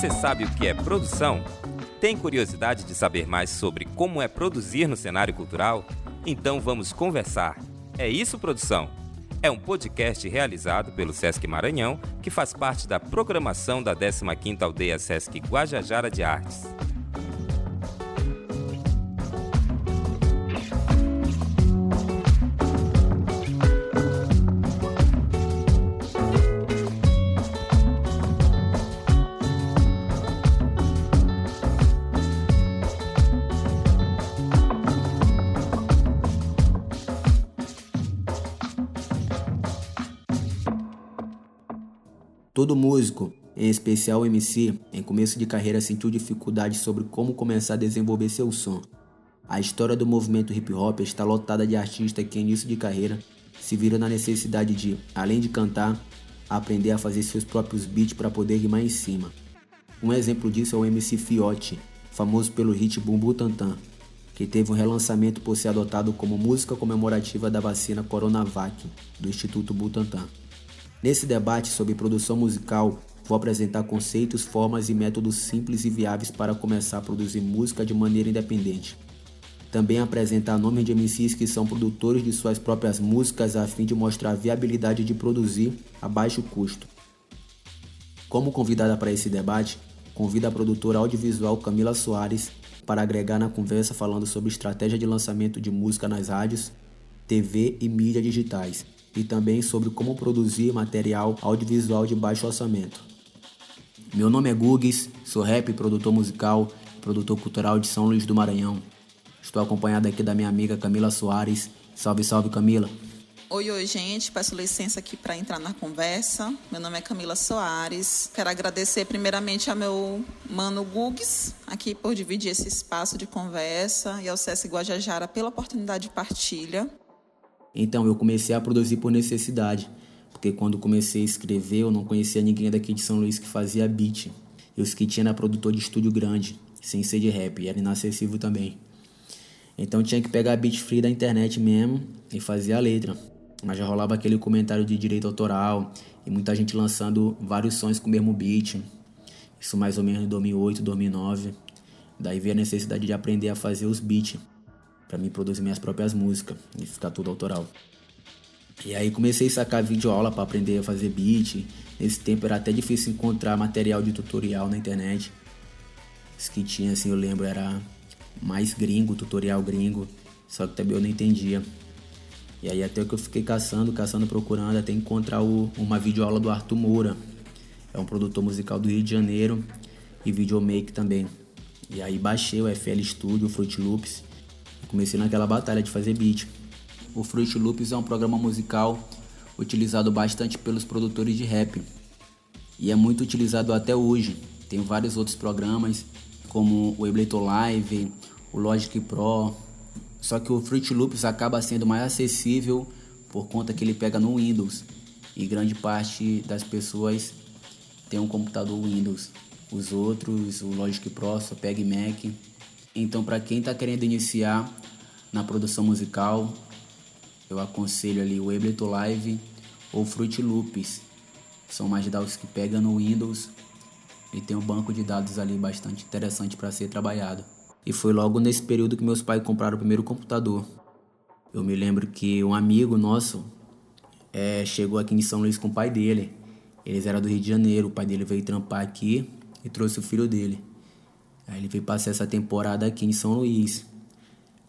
Você sabe o que é produção? Tem curiosidade de saber mais sobre como é produzir no cenário cultural? Então vamos conversar. É isso, produção? É um podcast realizado pelo Sesc Maranhão, que faz parte da programação da 15ª Aldeia Sesc Guajajara de Artes. Todo músico, em especial o MC, em começo de carreira sentiu dificuldade sobre como começar a desenvolver seu som. A história do movimento hip hop está lotada de artistas que, em início de carreira, se viram na necessidade de, além de cantar, aprender a fazer seus próprios beats para poder rimar em cima. Um exemplo disso é o MC Fiote, famoso pelo hit Bumbu Tantan, que teve um relançamento por ser adotado como música comemorativa da vacina Coronavac do Instituto Butantan. Nesse debate sobre produção musical, vou apresentar conceitos, formas e métodos simples e viáveis para começar a produzir música de maneira independente. Também apresentar nomes de MCs que são produtores de suas próprias músicas a fim de mostrar a viabilidade de produzir a baixo custo. Como convidada para esse debate, convido a produtora audiovisual Camila Soares para agregar na conversa falando sobre estratégia de lançamento de música nas rádios, TV e mídias digitais e também sobre como produzir material audiovisual de baixo orçamento. Meu nome é Gugues, sou rap, produtor musical, produtor cultural de São Luís do Maranhão. Estou acompanhado aqui da minha amiga Camila Soares. Salve, salve Camila! Oi, oi, gente. Peço licença aqui para entrar na conversa. Meu nome é Camila Soares. Quero agradecer primeiramente ao meu mano Gugues, aqui por dividir esse espaço de conversa, e ao Sesc Guajajara pela oportunidade de partilha. Então eu comecei a produzir por necessidade, porque quando comecei a escrever eu não conhecia ninguém daqui de São Luís que fazia beat. Eu que tinha era produtor de estúdio grande, sem ser de rap, e era inacessível também. Então tinha que pegar beat free da internet mesmo e fazer a letra. Mas já rolava aquele comentário de direito autoral e muita gente lançando vários sons com o mesmo beat. Isso mais ou menos em 2008, 2009. Daí veio a necessidade de aprender a fazer os beats para mim produzir minhas próprias músicas e ficar tudo autoral. E aí comecei a sacar videoaula para aprender a fazer beat. Nesse tempo era até difícil encontrar material de tutorial na internet. Os que tinha, assim, eu lembro, era mais gringo, tutorial gringo. Só que também eu não entendia. E aí até que eu fiquei caçando, caçando, procurando, até encontrar o, uma videoaula do Arthur Moura. É um produtor musical do Rio de Janeiro e videomaker também. E aí baixei o FL Studio, Fruit Loops Comecei naquela batalha de fazer beat. O Fruit Loops é um programa musical utilizado bastante pelos produtores de rap e é muito utilizado até hoje. Tem vários outros programas como o Ableton Live, o Logic Pro. Só que o Fruit Loops acaba sendo mais acessível por conta que ele pega no Windows e grande parte das pessoas tem um computador Windows. Os outros, o Logic Pro só pega Mac. Então, para quem está querendo iniciar na produção musical, eu aconselho ali o Ableton Live ou Fruit Loops. São mais dados que pegam no Windows e tem um banco de dados ali bastante interessante para ser trabalhado. E foi logo nesse período que meus pais compraram o primeiro computador. Eu me lembro que um amigo nosso é, chegou aqui em São Luís com o pai dele. Eles eram do Rio de Janeiro, o pai dele veio trampar aqui e trouxe o filho dele. Aí ele veio passar essa temporada aqui em São Luís.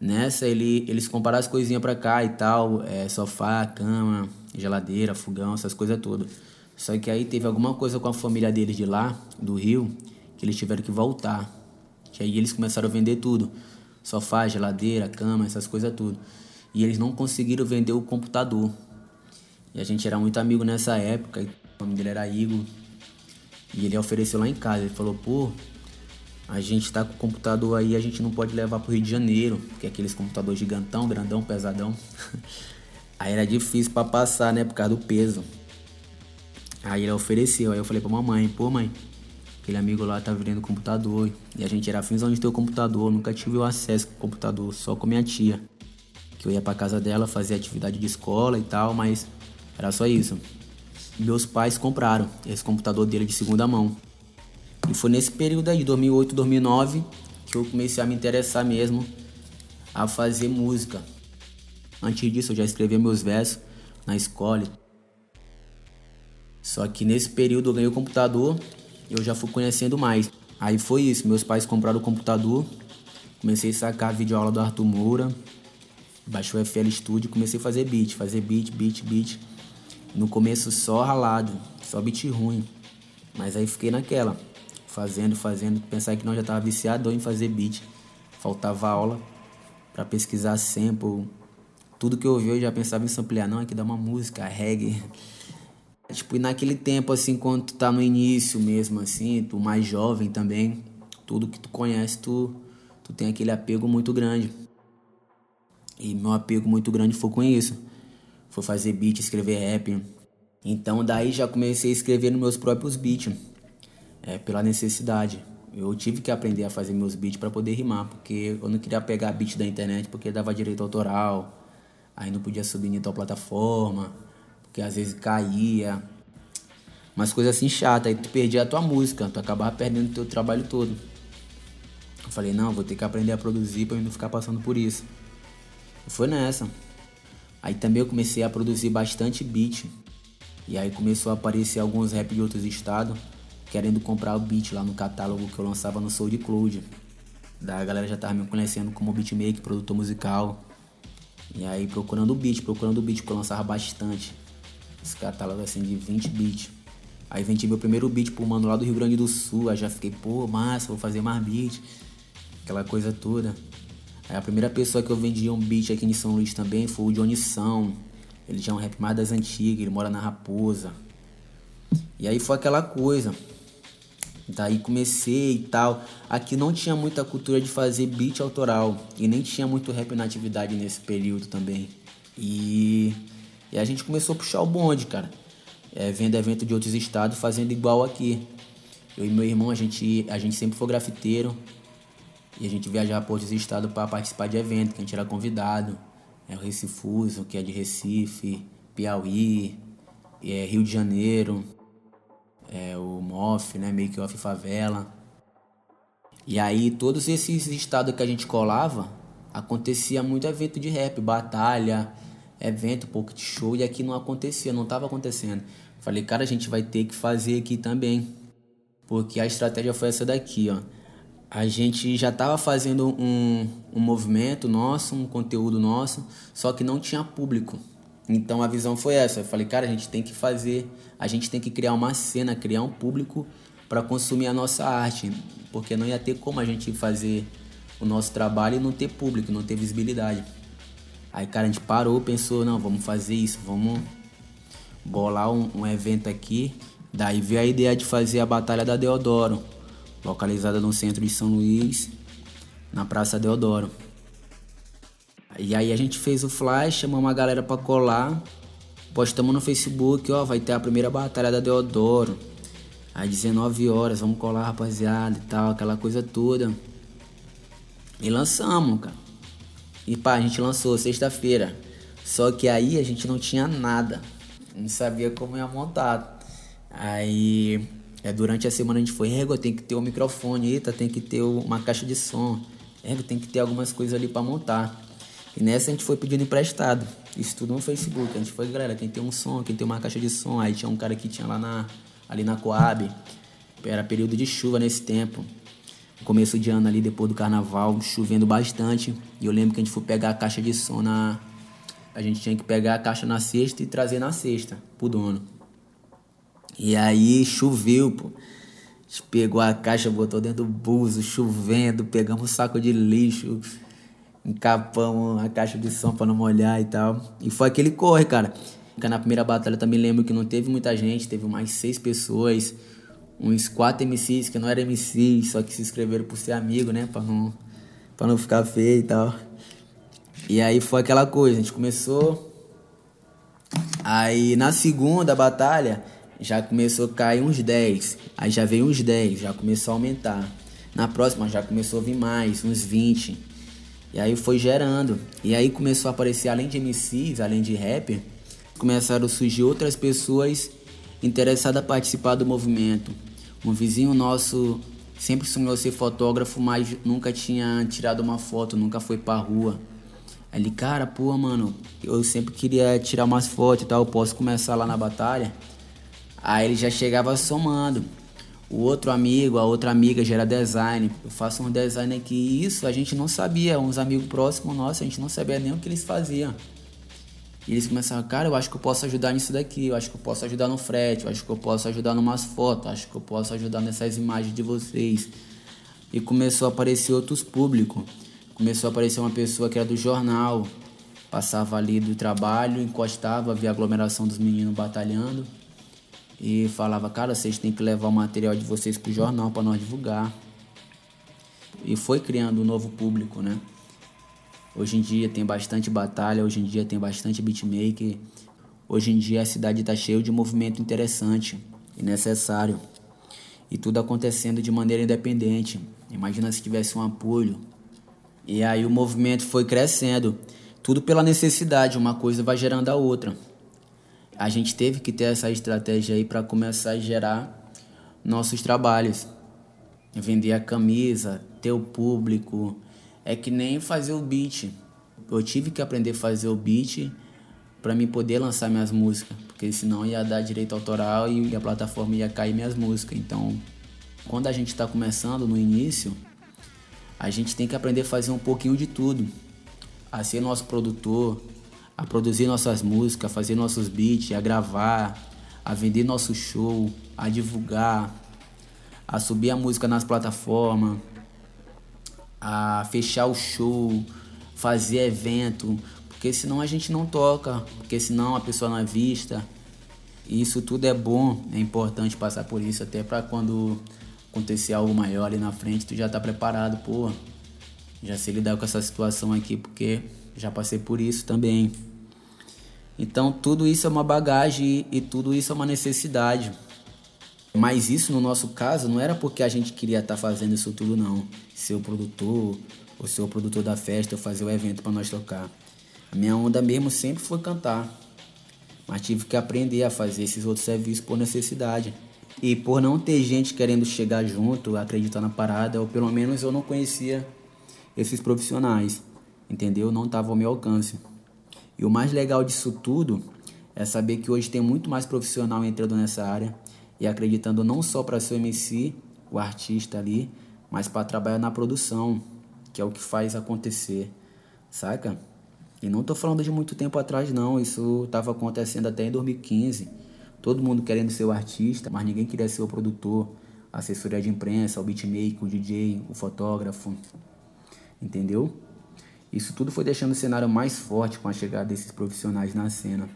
Nessa, ele, eles compraram as coisinhas pra cá e tal, é, sofá, cama, geladeira, fogão, essas coisas todas. Só que aí teve alguma coisa com a família deles de lá, do Rio, que eles tiveram que voltar. Que aí eles começaram a vender tudo. Sofá, geladeira, cama, essas coisas tudo. E eles não conseguiram vender o computador. E a gente era muito amigo nessa época, o nome dele era Igor. E ele ofereceu lá em casa, ele falou, pô, a gente tá com o computador aí, a gente não pode levar pro Rio de Janeiro, que é aqueles computadores gigantão, grandão, pesadão. aí era difícil para passar, né, por causa do peso. Aí ele ofereceu, aí eu falei pra mamãe, pô mãe, aquele amigo lá tá vendendo computador. E a gente era fins onde ter o computador, nunca tive o acesso ao computador, só com minha tia. Que eu ia pra casa dela fazer atividade de escola e tal, mas era só isso. Meus pais compraram esse computador dele de segunda mão. E foi nesse período aí, 2008, 2009, que eu comecei a me interessar mesmo a fazer música. Antes disso, eu já escrevia meus versos na escola. Só que nesse período eu ganhei o computador e eu já fui conhecendo mais. Aí foi isso, meus pais compraram o computador, comecei a sacar a videoaula do Arthur Moura, baixou o FL Studio e comecei a fazer beat, fazer beat, beat, beat. No começo só ralado, só beat ruim. Mas aí fiquei naquela, fazendo, fazendo, pensar que não já tava viciado em fazer beat. Faltava aula para pesquisar sample. Tudo que eu ouvi eu já pensava em samplear, não, aqui dá uma música, reggae. Tipo, e naquele tempo, assim, quando tu tá no início mesmo, assim, tu mais jovem também, tudo que tu conhece, tu, tu tem aquele apego muito grande. E meu apego muito grande foi com isso. Foi fazer beat, escrever rap. Então daí já comecei a escrever nos meus próprios beats, é, pela necessidade. Eu tive que aprender a fazer meus beats para poder rimar, porque eu não queria pegar beat da internet porque dava direito autoral, aí não podia subir em tal plataforma que às vezes caía. Umas coisas assim chatas, aí tu perdia a tua música, tu acabava perdendo o teu trabalho todo. Eu falei, não, vou ter que aprender a produzir eu não ficar passando por isso. E foi nessa. Aí também eu comecei a produzir bastante beat. E aí começou a aparecer alguns rap de outros estados querendo comprar o beat lá no catálogo que eu lançava no SoundCloud. Da galera já tava me conhecendo como beatmaker, produtor musical. E aí procurando o beat, procurando o beat que eu lançava bastante. Esse catálogo assim de 20 beats. Aí vendi meu primeiro beat pro mano lá do Rio Grande do Sul. Aí já fiquei, pô, massa, vou fazer mais beat. Aquela coisa toda. Aí a primeira pessoa que eu vendi um beat aqui em São Luís também foi o Johnny São. Ele já é um rap mais das antigas, ele mora na Raposa. E aí foi aquela coisa. Daí comecei e tal. Aqui não tinha muita cultura de fazer beat autoral. E nem tinha muito rap na atividade nesse período também. E e a gente começou a puxar o bonde, cara. É, vendo evento de outros estados, fazendo igual aqui. Eu e meu irmão, a gente, a gente sempre foi grafiteiro. E a gente viajava para outros estados para participar de evento, que a gente era convidado. É o Recifuso, que é de Recife, Piauí, é Rio de Janeiro, é o MOF, né, Make Off Favela. E aí todos esses estados que a gente colava, acontecia muito evento de rap, batalha, evento, de show, e aqui não acontecia, não estava acontecendo. Falei, cara, a gente vai ter que fazer aqui também. Porque a estratégia foi essa daqui, ó. A gente já estava fazendo um, um movimento nosso, um conteúdo nosso, só que não tinha público. Então a visão foi essa. Eu falei, cara, a gente tem que fazer, a gente tem que criar uma cena, criar um público para consumir a nossa arte, porque não ia ter como a gente fazer o nosso trabalho e não ter público, não ter visibilidade. Aí, cara, a gente parou, pensou, não, vamos fazer isso, vamos bolar um, um evento aqui. Daí veio a ideia de fazer a Batalha da Deodoro, localizada no centro de São Luís, na Praça Deodoro. E aí a gente fez o flash, chamamos a galera pra colar, postamos no Facebook, ó, vai ter a primeira Batalha da Deodoro. Às 19 horas, vamos colar, rapaziada e tal, aquela coisa toda. E lançamos, cara. E pá, a gente lançou sexta-feira. Só que aí a gente não tinha nada. Não sabia como ia montar. Aí é, durante a semana a gente foi, Rego, tem que ter um microfone, eita, tem que ter uma caixa de som. Rego, tem que ter algumas coisas ali para montar. E nessa a gente foi pedindo emprestado. Isso tudo no Facebook. A gente foi, galera, quem tem um som, quem tem uma caixa de som. Aí tinha um cara que tinha lá na, ali na Coab. Era período de chuva nesse tempo começo de ano ali, depois do carnaval, chovendo bastante. E eu lembro que a gente foi pegar a caixa de som na. A gente tinha que pegar a caixa na sexta e trazer na sexta pro dono. E aí choveu, pô. A gente pegou a caixa, botou dentro do buzo, chovendo, pegamos um saco de lixo, encapamos a caixa de som pra não molhar e tal. E foi aquele corre, cara. Na primeira batalha também lembro que não teve muita gente, teve mais seis pessoas uns quatro MCs que não eram MCs, só que se inscreveram por ser amigo, né? Pra não, pra não ficar feio e tal. E aí foi aquela coisa, a gente começou. Aí na segunda batalha já começou a cair uns 10. Aí já veio uns 10, já começou a aumentar. Na próxima já começou a vir mais, uns 20. E aí foi gerando. E aí começou a aparecer, além de MCs, além de rapper, começaram a surgir outras pessoas interessadas a participar do movimento Um vizinho nosso sempre sonhou ser fotógrafo, mas nunca tinha tirado uma foto, nunca foi pra rua. Aí ele, cara, pô, mano, eu sempre queria tirar umas fotos e tal, eu posso começar lá na batalha? Aí ele já chegava somando. O outro amigo, a outra amiga já era design. Eu faço um design aqui. Isso a gente não sabia. Uns amigos próximos nossos, a gente não sabia nem o que eles faziam. E eles começaram, cara, eu acho que eu posso ajudar nisso daqui, eu acho que eu posso ajudar no frete, eu acho que eu posso ajudar numas fotos, acho que eu posso ajudar nessas imagens de vocês. E começou a aparecer outros públicos. Começou a aparecer uma pessoa que era do jornal, passava ali do trabalho, encostava, via a aglomeração dos meninos batalhando e falava, cara, vocês têm que levar o material de vocês pro jornal para nós divulgar. E foi criando um novo público, né? Hoje em dia tem bastante batalha, hoje em dia tem bastante beatmaker. Hoje em dia a cidade está cheia de movimento interessante e necessário. E tudo acontecendo de maneira independente. Imagina se tivesse um apoio. E aí o movimento foi crescendo. Tudo pela necessidade, uma coisa vai gerando a outra. A gente teve que ter essa estratégia aí para começar a gerar nossos trabalhos. Vender a camisa, ter o público, é que nem fazer o beat. Eu tive que aprender a fazer o beat para mim poder lançar minhas músicas, porque senão ia dar direito autoral e a plataforma ia cair minhas músicas. Então, quando a gente está começando no início, a gente tem que aprender a fazer um pouquinho de tudo, a ser nosso produtor, a produzir nossas músicas, a fazer nossos beats, a gravar, a vender nosso show, a divulgar, a subir a música nas plataformas, a fechar o show, fazer evento, porque senão a gente não toca, porque senão a pessoa não é vista. E isso tudo é bom, é importante passar por isso, até para quando acontecer algo maior ali na frente, tu já tá preparado, pô. Já sei lidar com essa situação aqui, porque já passei por isso também. Então tudo isso é uma bagagem e, e tudo isso é uma necessidade. Mas isso no nosso caso não era porque a gente queria estar tá fazendo isso tudo não. Ser o produtor, ou ser o produtor da festa, ou fazer o evento para nós tocar. A minha onda mesmo sempre foi cantar. Mas tive que aprender a fazer esses outros serviços por necessidade. E por não ter gente querendo chegar junto, acreditar na parada, ou pelo menos eu não conhecia esses profissionais, entendeu? Não estava ao meu alcance. E o mais legal disso tudo é saber que hoje tem muito mais profissional entrando nessa área e acreditando não só para ser o MC, o artista ali, mas para trabalhar na produção, que é o que faz acontecer, saca? E não tô falando de muito tempo atrás não, isso estava acontecendo até em 2015. Todo mundo querendo ser o artista, mas ninguém queria ser o produtor, a assessoria de imprensa, o beatmaker, o DJ, o fotógrafo. Entendeu? Isso tudo foi deixando o cenário mais forte com a chegada desses profissionais na cena.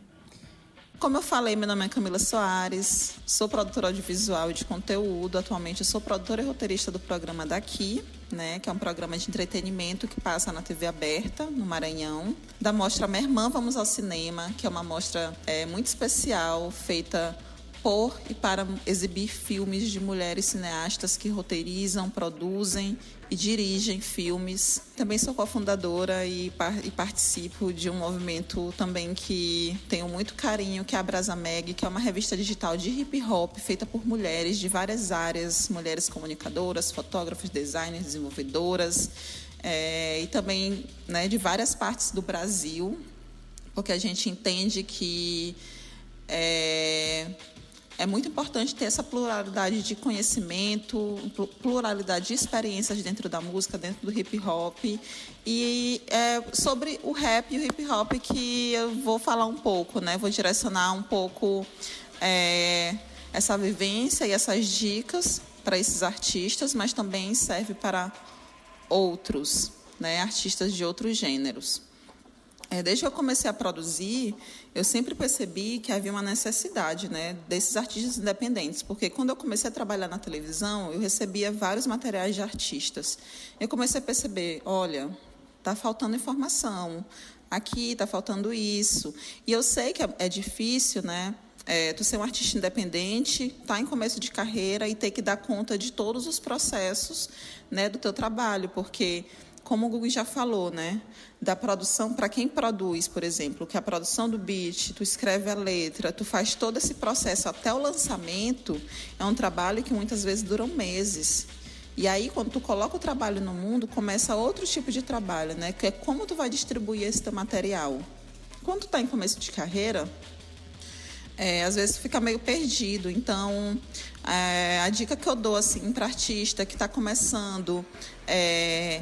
Como eu falei, meu nome é Camila Soares, sou produtora audiovisual e de conteúdo. Atualmente sou produtora e roteirista do programa Daqui, né, que é um programa de entretenimento que passa na TV aberta, no Maranhão. Da mostra Minha Irmã Vamos ao Cinema, que é uma mostra é, muito especial, feita por e para exibir filmes de mulheres cineastas que roteirizam, produzem e dirigem filmes. Também sou cofundadora e, e participo de um movimento também que tenho muito carinho, que é a Brasa Meg, que é uma revista digital de hip hop feita por mulheres de várias áreas, mulheres comunicadoras, fotógrafas, designers, desenvolvedoras, é, e também né, de várias partes do Brasil, porque a gente entende que é, é muito importante ter essa pluralidade de conhecimento, pluralidade de experiências dentro da música, dentro do hip hop. E é sobre o rap e o hip hop que eu vou falar um pouco, né? Vou direcionar um pouco é, essa vivência e essas dicas para esses artistas, mas também serve para outros, né? Artistas de outros gêneros. É, desde que eu comecei a produzir, eu sempre percebi que havia uma necessidade né, desses artistas independentes, porque quando eu comecei a trabalhar na televisão, eu recebia vários materiais de artistas. Eu comecei a perceber, olha, está faltando informação, aqui está faltando isso. E eu sei que é, é difícil, né? É, tu ser um artista independente, estar tá em começo de carreira e ter que dar conta de todos os processos né, do teu trabalho, porque como o Google já falou, né? Da produção, para quem produz, por exemplo, que a produção do beat, tu escreve a letra, tu faz todo esse processo até o lançamento, é um trabalho que muitas vezes dura meses. E aí, quando tu coloca o trabalho no mundo, começa outro tipo de trabalho, né? Que é como tu vai distribuir esse teu material. Quando tu está em começo de carreira, é, às vezes fica meio perdido. Então, é, a dica que eu dou assim para artista que está começando, é,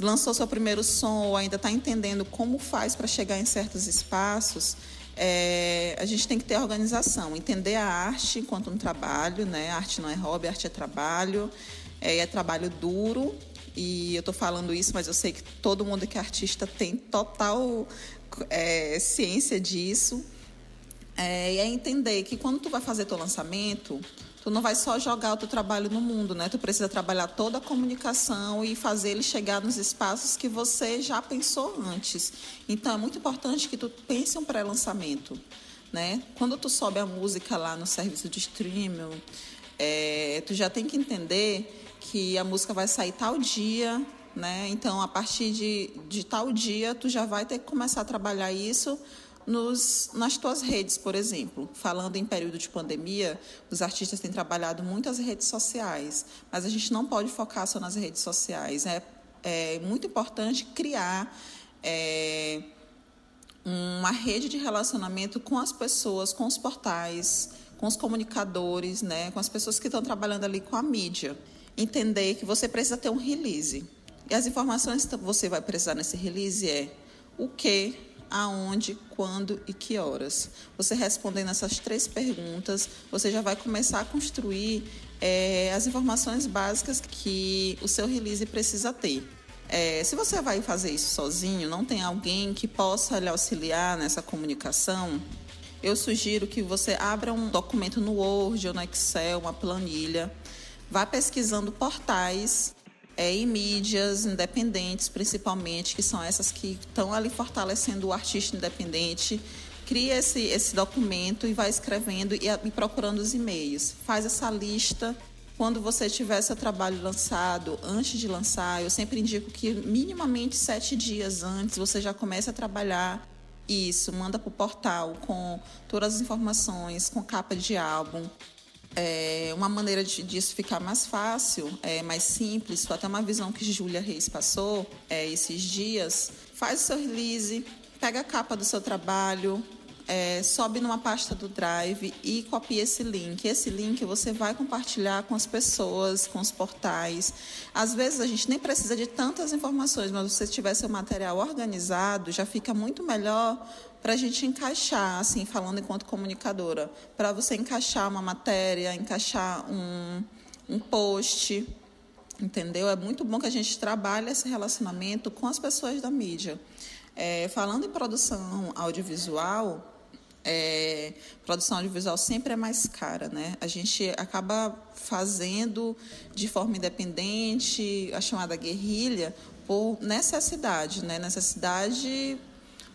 lançou seu primeiro som ou ainda está entendendo como faz para chegar em certos espaços, é, a gente tem que ter organização, entender a arte enquanto um trabalho, né? A arte não é hobby, arte é trabalho, é, é trabalho duro. E eu estou falando isso, mas eu sei que todo mundo que é artista tem total é, ciência disso. É, é entender que quando tu vai fazer teu lançamento, tu não vai só jogar o teu trabalho no mundo, né? Tu precisa trabalhar toda a comunicação e fazer ele chegar nos espaços que você já pensou antes. Então é muito importante que tu pense um pré-lançamento, né? Quando tu sobe a música lá no serviço de streaming, é, tu já tem que entender que a música vai sair tal dia, né? Então a partir de, de tal dia tu já vai ter que começar a trabalhar isso nos, nas tuas redes, por exemplo. Falando em período de pandemia, os artistas têm trabalhado muito as redes sociais, mas a gente não pode focar só nas redes sociais. É, é muito importante criar é, uma rede de relacionamento com as pessoas, com os portais, com os comunicadores, né, com as pessoas que estão trabalhando ali com a mídia. Entender que você precisa ter um release. E as informações que você vai precisar nesse release é o que, aonde, quando e que horas. Você respondendo essas três perguntas, você já vai começar a construir é, as informações básicas que o seu release precisa ter. É, se você vai fazer isso sozinho, não tem alguém que possa lhe auxiliar nessa comunicação, eu sugiro que você abra um documento no Word ou no Excel, uma planilha, vá pesquisando portais é, em mídias independentes, principalmente, que são essas que estão ali fortalecendo o artista independente. Cria esse, esse documento e vai escrevendo e, e procurando os e-mails. Faz essa lista. Quando você tiver seu trabalho lançado, antes de lançar, eu sempre indico que minimamente sete dias antes você já comece a trabalhar isso, manda para o portal com todas as informações, com capa de álbum, é, uma maneira de, disso ficar mais fácil, é, mais simples, até uma visão que Júlia Reis passou é, esses dias. Faz o seu release, pega a capa do seu trabalho, é, sobe numa pasta do Drive e copia esse link. Esse link você vai compartilhar com as pessoas, com os portais. Às vezes a gente nem precisa de tantas informações, mas se você tiver seu material organizado, já fica muito melhor para a gente encaixar, assim, falando enquanto comunicadora, para você encaixar uma matéria, encaixar um, um post, entendeu? É muito bom que a gente trabalhe esse relacionamento com as pessoas da mídia. É, falando em produção audiovisual, é, produção audiovisual sempre é mais cara, né? A gente acaba fazendo de forma independente a chamada guerrilha por necessidade, né? Necessidade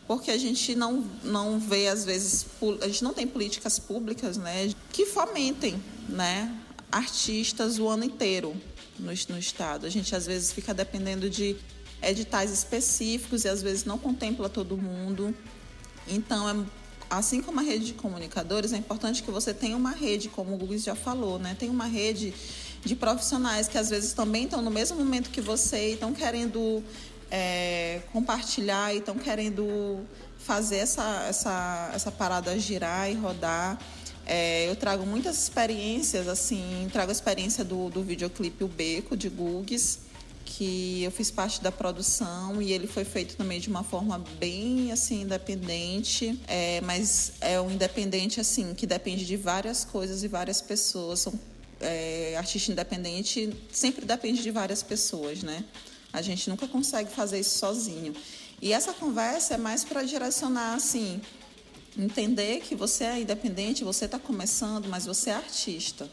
porque a gente não, não vê, às vezes, a gente não tem políticas públicas né, que fomentem né, artistas o ano inteiro no, no Estado. A gente, às vezes, fica dependendo de editais específicos e, às vezes, não contempla todo mundo. Então, é, assim como a rede de comunicadores, é importante que você tenha uma rede, como o Google já falou, né? Tem uma rede de profissionais que, às vezes, também estão no mesmo momento que você e estão querendo é, compartilhar e estão querendo fazer essa, essa, essa parada girar e rodar. É, eu trago muitas experiências, assim, trago a experiência do, do videoclipe O Beco, de Gugs, que eu fiz parte da produção e ele foi feito também de uma forma bem, assim, independente, é, mas é um independente, assim, que depende de várias coisas e várias pessoas. São, é, artista independente sempre depende de várias pessoas, né? A gente nunca consegue fazer isso sozinho. E essa conversa é mais para direcionar, assim, entender que você é independente, você está começando, mas você é artista.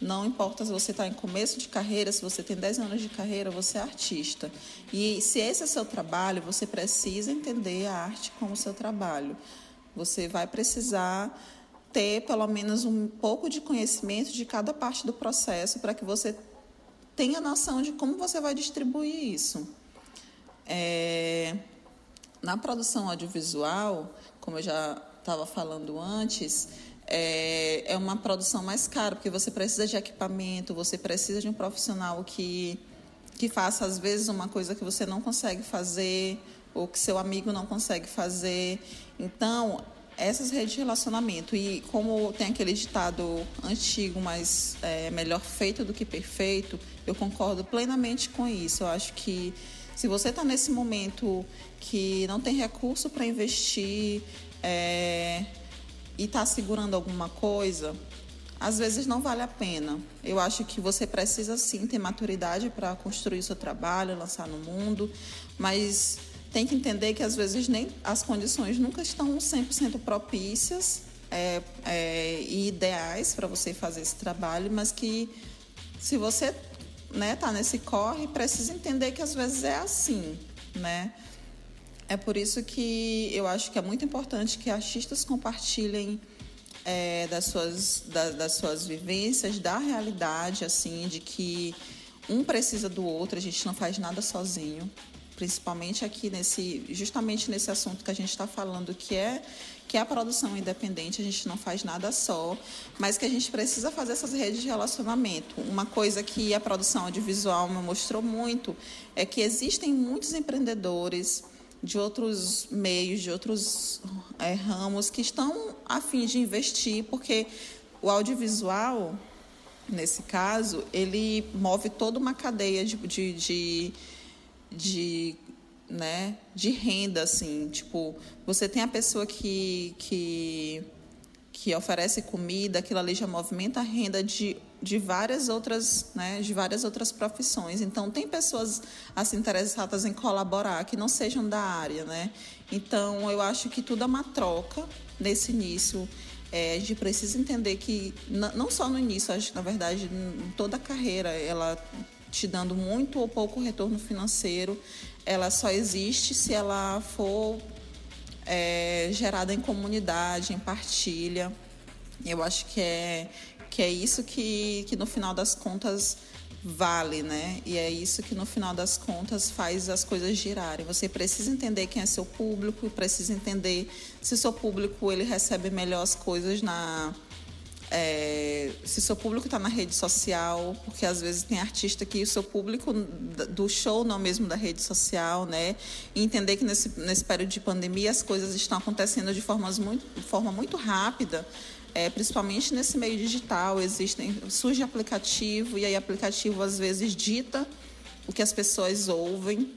Não importa se você está em começo de carreira, se você tem 10 anos de carreira, você é artista. E se esse é seu trabalho, você precisa entender a arte como seu trabalho. Você vai precisar ter pelo menos um pouco de conhecimento de cada parte do processo para que você tenha noção de como você vai distribuir isso. É, na produção audiovisual, como eu já estava falando antes, é, é uma produção mais cara, porque você precisa de equipamento, você precisa de um profissional que, que faça, às vezes, uma coisa que você não consegue fazer, ou que seu amigo não consegue fazer. Então, essas redes de relacionamento, e como tem aquele ditado antigo, mas é, melhor feito do que perfeito, eu concordo plenamente com isso. Eu acho que se você está nesse momento que não tem recurso para investir, é, e está segurando alguma coisa, às vezes não vale a pena. Eu acho que você precisa sim ter maturidade para construir seu trabalho, lançar no mundo, mas tem que entender que às vezes nem as condições nunca estão 100% propícias é, é, e ideais para você fazer esse trabalho, mas que se você né, tá nesse corre, precisa entender que às vezes é assim, né? É por isso que eu acho que é muito importante que artistas compartilhem é, das, suas, da, das suas vivências, da realidade, assim, de que um precisa do outro, a gente não faz nada sozinho, principalmente aqui nesse, justamente nesse assunto que a gente está falando, que é que é a produção independente, a gente não faz nada só, mas que a gente precisa fazer essas redes de relacionamento. Uma coisa que a produção audiovisual me mostrou muito é que existem muitos empreendedores de outros meios, de outros é, ramos que estão a fim de investir, porque o audiovisual, nesse caso, ele move toda uma cadeia de, de, de, de né, de renda, assim, tipo, você tem a pessoa que, que, que oferece comida, aquilo ali já movimenta a renda de de várias outras, né, de várias outras profissões. Então tem pessoas assim interessadas em colaborar que não sejam da área, né? Então eu acho que tudo é uma troca nesse início. É, a gente precisa entender que não só no início, acho que na verdade toda a carreira ela te dando muito ou pouco retorno financeiro, ela só existe se ela for é, gerada em comunidade, em partilha. Eu acho que é que é isso que, que no final das contas vale, né? E é isso que no final das contas faz as coisas girarem. Você precisa entender quem é seu público, precisa entender se seu público ele recebe melhor as coisas na é, se seu público está na rede social, porque às vezes tem artista que o seu público do show não mesmo da rede social, né? E entender que nesse, nesse período de pandemia as coisas estão acontecendo de, formas muito, de forma muito rápida é, principalmente nesse meio digital, existem surge aplicativo e aí aplicativo às vezes dita o que as pessoas ouvem.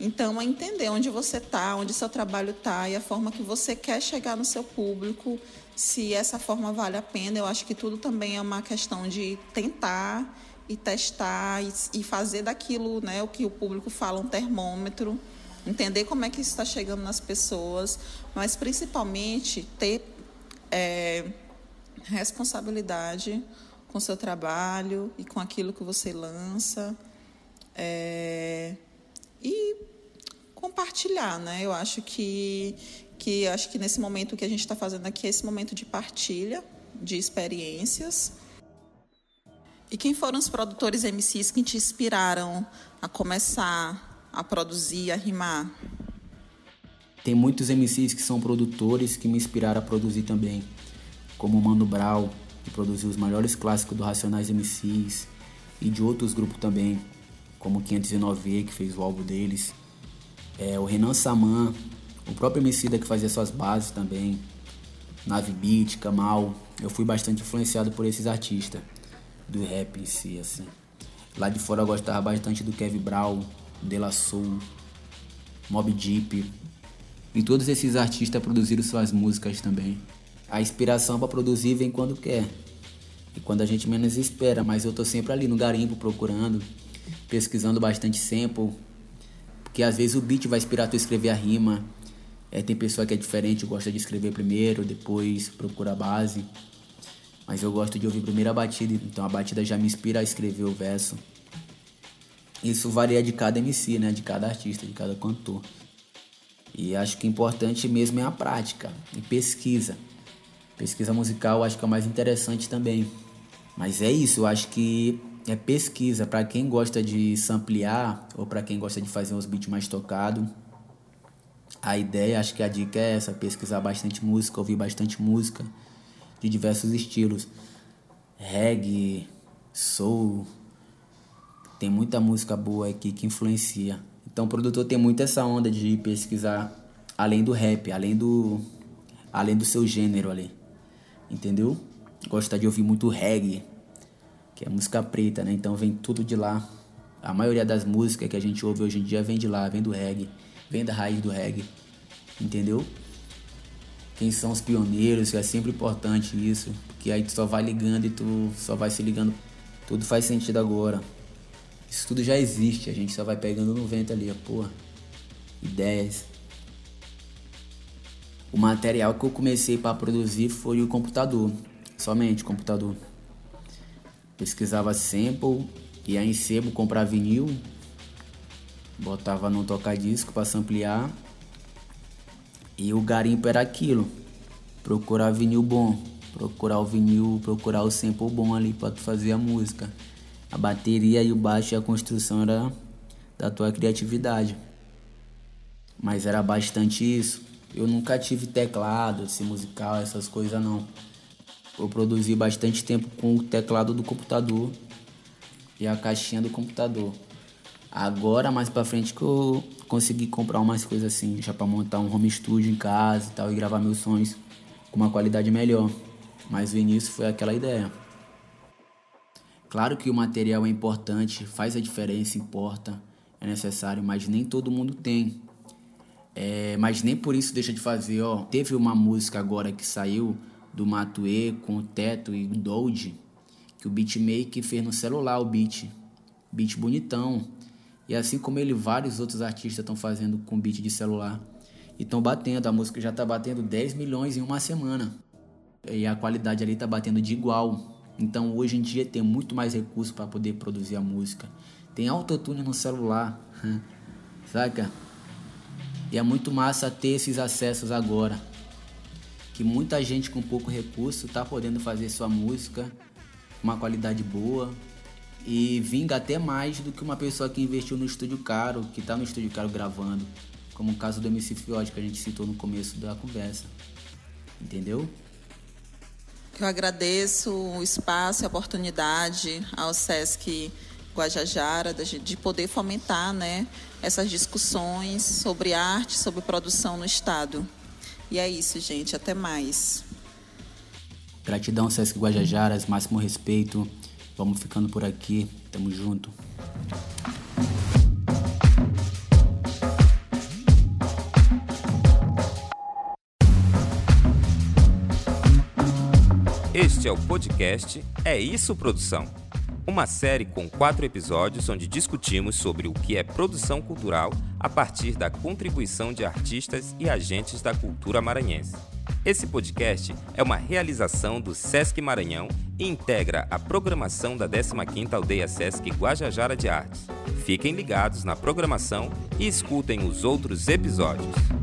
Então, é entender onde você está, onde seu trabalho está e a forma que você quer chegar no seu público, se essa forma vale a pena. Eu acho que tudo também é uma questão de tentar e testar e, fazer daquilo, né, o que o público fala, um termômetro, entender como é que isso está chegando nas pessoas, mas principalmente ter é, responsabilidade com seu trabalho e com aquilo que você lança. É, e compartilhar, né? Eu acho que, que acho que nesse momento que a gente está fazendo aqui é esse momento de partilha de experiências. E quem foram os produtores MCs que te inspiraram a começar a produzir, a rimar? Tem muitos MCs que são produtores que me inspiraram a produzir também como Mano Brown, que produziu os maiores clássicos do Racionais MCs, e de outros grupos também, como o 509E, que fez o álbum deles, é, o Renan Saman, o próprio Emicida que fazia suas bases também, Nave Beat, Kamal. Eu fui bastante influenciado por esses artistas do rap em si, assim. Lá de fora eu gostava bastante do Kevin Brown, De La Soul, Mob Deep. E todos esses artistas produziram suas músicas também. A inspiração para produzir vem quando quer. E quando a gente menos espera, mas eu tô sempre ali no garimpo procurando, pesquisando bastante sample, porque às vezes o beat vai inspirar tu a escrever a rima. É, tem pessoa que é diferente, gosta de escrever primeiro, depois procura a base. Mas eu gosto de ouvir primeiro a batida, então a batida já me inspira a escrever o verso. Isso varia de cada MC, né? De cada artista, de cada cantor. E acho que importante mesmo é a prática e pesquisa. Pesquisa musical acho que é o mais interessante também. Mas é isso, eu acho que é pesquisa. Para quem gosta de samplear ou para quem gosta de fazer uns beats mais tocados, a ideia, acho que a dica é essa: pesquisar bastante música, ouvir bastante música de diversos estilos. Reggae, soul. Tem muita música boa aqui que influencia. Então o produtor tem muito essa onda de pesquisar além do rap, além do além do seu gênero ali. Entendeu? Gosta de ouvir muito reggae, que é música preta, né? Então vem tudo de lá. A maioria das músicas que a gente ouve hoje em dia vem de lá, vem do reggae, vem da raiz do reggae. Entendeu? Quem são os pioneiros, é sempre importante isso, porque aí tu só vai ligando e tu só vai se ligando. Tudo faz sentido agora. Isso tudo já existe, a gente só vai pegando no vento ali, porra. Ideias. O material que eu comecei para produzir foi o computador, somente computador pesquisava sample, ia em sebo comprar vinil, botava no toca-disco para ampliar. E o garimpo era aquilo, procurar vinil bom, procurar o vinil, procurar o sample bom ali para tu fazer a música. A bateria e o baixo e a construção era da tua criatividade. Mas era bastante isso. Eu nunca tive teclado, esse musical, essas coisas não. Eu produzi bastante tempo com o teclado do computador e a caixinha do computador. Agora, mais pra frente, que eu consegui comprar umas coisas assim, já pra montar um home studio em casa e tal, e gravar meus sons com uma qualidade melhor. Mas o início foi aquela ideia. Claro que o material é importante, faz a diferença, importa, é necessário, mas nem todo mundo tem. É, mas nem por isso deixa de fazer, ó. Teve uma música agora que saiu do Matue com o Teto e o Doge, que o beatmaker fez no celular o beat. Beat bonitão. E assim como ele, vários outros artistas estão fazendo com beat de celular. E estão batendo, a música já está batendo 10 milhões em uma semana. E a qualidade ali está batendo de igual. Então hoje em dia tem muito mais recurso para poder produzir a música. Tem autotune no celular, saca? E é muito massa ter esses acessos agora que muita gente com pouco recurso está podendo fazer sua música uma qualidade boa e vinga até mais do que uma pessoa que investiu no estúdio caro, que está no estúdio caro gravando, como o caso do MC Fiote que a gente citou no começo da conversa. Entendeu? Eu agradeço o espaço e a oportunidade ao SESC Guajajara de poder fomentar né, essas discussões sobre arte, sobre produção no Estado. E é isso, gente. Até mais. Gratidão, Sesc Guajajaras. Máximo respeito. Vamos ficando por aqui. Tamo junto. Este é o podcast É Isso Produção. Uma série com quatro episódios onde discutimos sobre o que é produção cultural a partir da contribuição de artistas e agentes da cultura maranhense. Esse podcast é uma realização do Sesc Maranhão e integra a programação da 15ª Aldeia Sesc Guajajara de Artes. Fiquem ligados na programação e escutem os outros episódios.